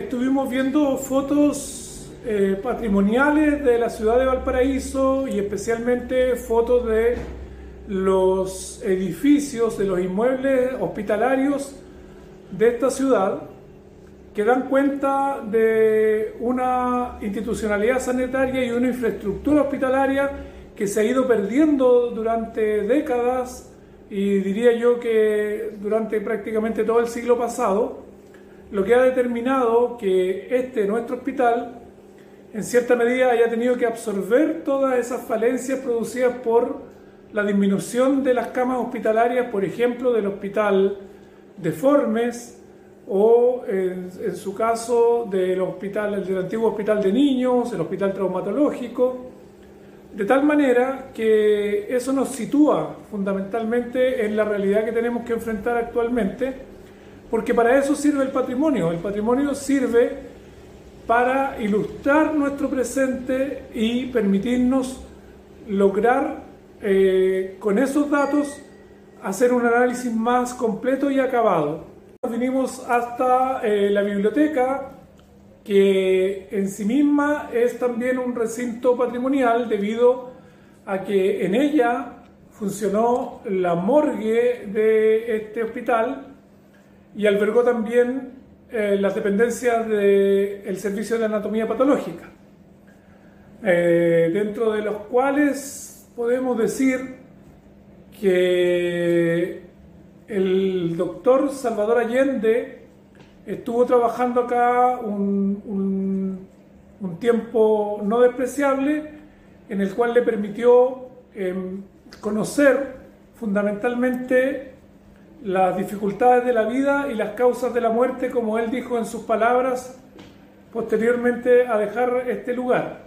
Estuvimos viendo fotos eh, patrimoniales de la ciudad de Valparaíso y especialmente fotos de los edificios, de los inmuebles hospitalarios de esta ciudad que dan cuenta de una institucionalidad sanitaria y una infraestructura hospitalaria que se ha ido perdiendo durante décadas y diría yo que durante prácticamente todo el siglo pasado lo que ha determinado que este, nuestro hospital, en cierta medida haya tenido que absorber todas esas falencias producidas por la disminución de las camas hospitalarias, por ejemplo, del hospital de Formes o en, su caso del hospital, del antiguo hospital de niños, el hospital traumatológico, de tal manera que eso nos sitúa fundamentalmente en la realidad que tenemos que enfrentar actualmente porque para eso sirve el patrimonio. El patrimonio sirve para ilustrar nuestro presente y permitirnos lograr eh, con esos datos hacer un análisis más completo y acabado. Vinimos hasta eh, la biblioteca, que en sí misma es también un recinto patrimonial debido a que en ella funcionó la morgue de este hospital y albergó también eh, las dependencias del Servicio de Anatomía Patológica, eh, dentro de los cuales podemos decir que el doctor Salvador Allende estuvo trabajando acá un, un, tiempo no despreciable en el cual le permitió em, conocer fundamentalmente las dificultades de la vida y las causas de la muerte, como él dijo en sus palabras posteriormente a dejar este lugar.